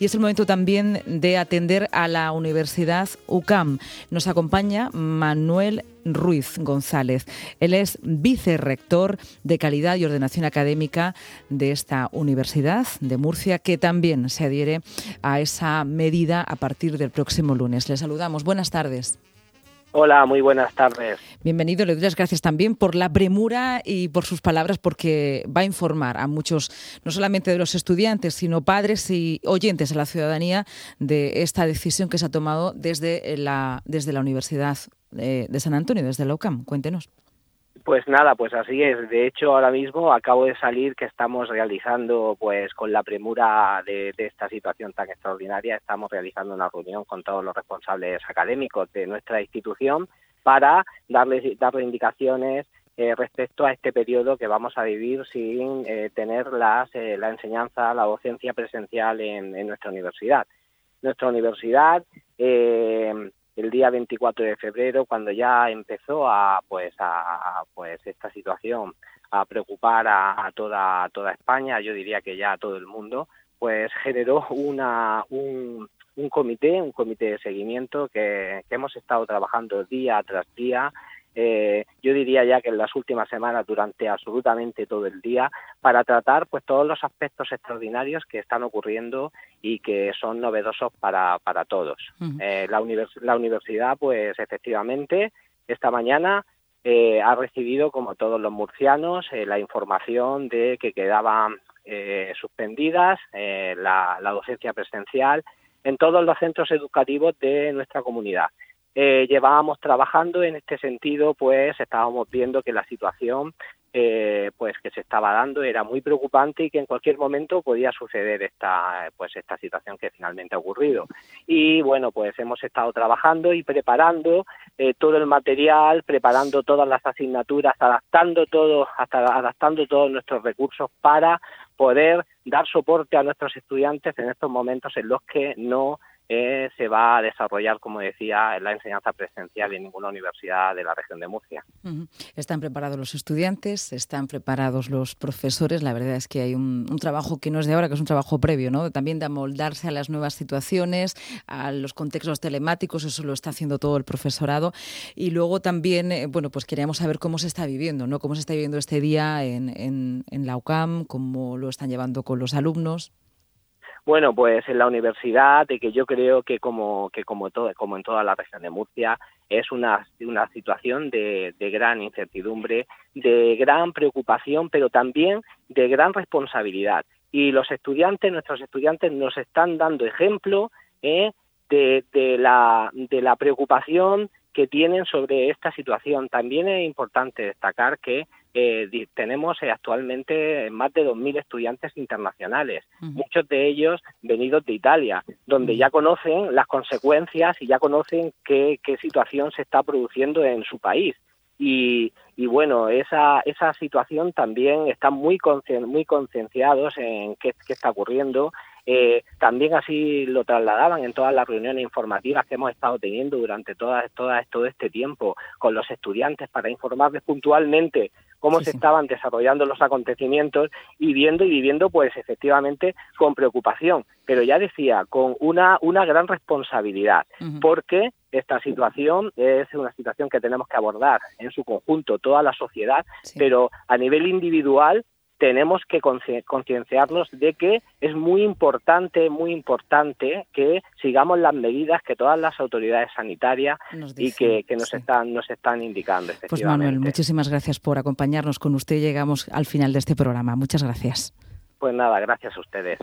Y es el momento también de atender a la Universidad UCAM. Nos acompaña Manuel Ruiz González. Él es vicerrector de calidad y ordenación académica de esta Universidad de Murcia, que también se adhiere a esa medida a partir del próximo lunes. Le saludamos. Buenas tardes. Hola, muy buenas tardes. Bienvenido, le doy las gracias también por la premura y por sus palabras, porque va a informar a muchos, no solamente de los estudiantes, sino padres y oyentes de la ciudadanía de esta decisión que se ha tomado desde la, desde la Universidad de, de San Antonio, desde la UCAM. Cuéntenos. Pues nada, pues así es. De hecho, ahora mismo acabo de salir que estamos realizando, pues con la premura de, esta situación tan extraordinaria, estamos realizando una reunión con todos los responsables académicos de nuestra institución para darles, darle indicaciones eh, respecto a este periodo que vamos a vivir sin eh, tener las, eh, la enseñanza, la docencia presencial en, en nuestra universidad. Nuestra universidad el día 24 de febrero, cuando ya empezó a, pues, a, pues, esta situación a preocupar a, toda, toda España, yo diría que ya a todo el mundo, pues generó una, un, un comité, un comité de seguimiento que, que hemos estado trabajando día tras día eh, yo diría ya que en las últimas semanas durante absolutamente todo el día para tratar pues todos los aspectos extraordinarios que están ocurriendo y que son novedosos para, para todos. eh, la, la universidad pues efectivamente esta mañana eh, ha recibido como todos los murcianos eh, la información de que quedaban eh, suspendidas eh, la, la docencia presencial en todos los centros educativos de nuestra comunidad eh, llevábamos trabajando en este sentido, pues estábamos viendo que la situación eh, pues que se estaba dando era muy preocupante y que en cualquier momento podía suceder esta pues esta situación que finalmente ha ocurrido. Y bueno pues hemos estado trabajando y preparando eh, todo el material preparando todas las asignaturas adaptando todo hasta adaptando todos nuestros recursos para poder dar soporte a nuestros estudiantes en estos momentos en los que no eh, se va a desarrollar, como decía, la enseñanza presencial en ninguna universidad de la región de Murcia. Están preparados los estudiantes, están preparados los profesores. La verdad es que hay un, trabajo que no es de ahora, que es un trabajo previo, ¿no? También de amoldarse a las nuevas situaciones, a los contextos telemáticos, eso lo está haciendo todo el profesorado. Y luego también, eh, bueno, pues queríamos saber cómo se está viviendo, ¿no? Cómo se está viviendo este día en, en, en la UCAM, cómo lo están llevando con los alumnos. Bueno, pues en la universidad, de que yo creo que como que como todo, como en toda la región de Murcia, es una, una situación de, de gran incertidumbre, de gran preocupación, pero también de gran responsabilidad. Y los estudiantes, nuestros estudiantes, nos están dando ejemplo eh, de, la preocupación que tienen sobre esta situación. También es importante destacar que eh, tenemos eh, actualmente más de 2.000 estudiantes internacionales, uh -huh. muchos de ellos venidos de Italia, donde ya conocen las consecuencias y ya conocen qué, qué situación se está produciendo en su país. Y, y, bueno, esa, esa situación también están muy, concien, muy concienciados en qué, qué está ocurriendo eh, también así lo trasladaban en todas las reuniones informativas que hemos estado teniendo durante todas, todas, todo este tiempo con los estudiantes para informarles puntualmente cómo sí, se sí. estaban desarrollando los acontecimientos y viendo y viviendo pues efectivamente con preocupación, pero ya decía, con una, una gran responsabilidad, uh -huh. porque esta situación es una situación que tenemos que abordar en su conjunto toda la sociedad, sí. pero a nivel individual tenemos que concienciarnos de que es muy importante, muy importante que sigamos las medidas que todas las autoridades sanitarias dicen, y que, que nos, sí. están, nos están indicando. Pues Manuel, muchísimas gracias por acompañarnos con usted. Llegamos al final de este programa. Muchas gracias. Pues nada, gracias a ustedes.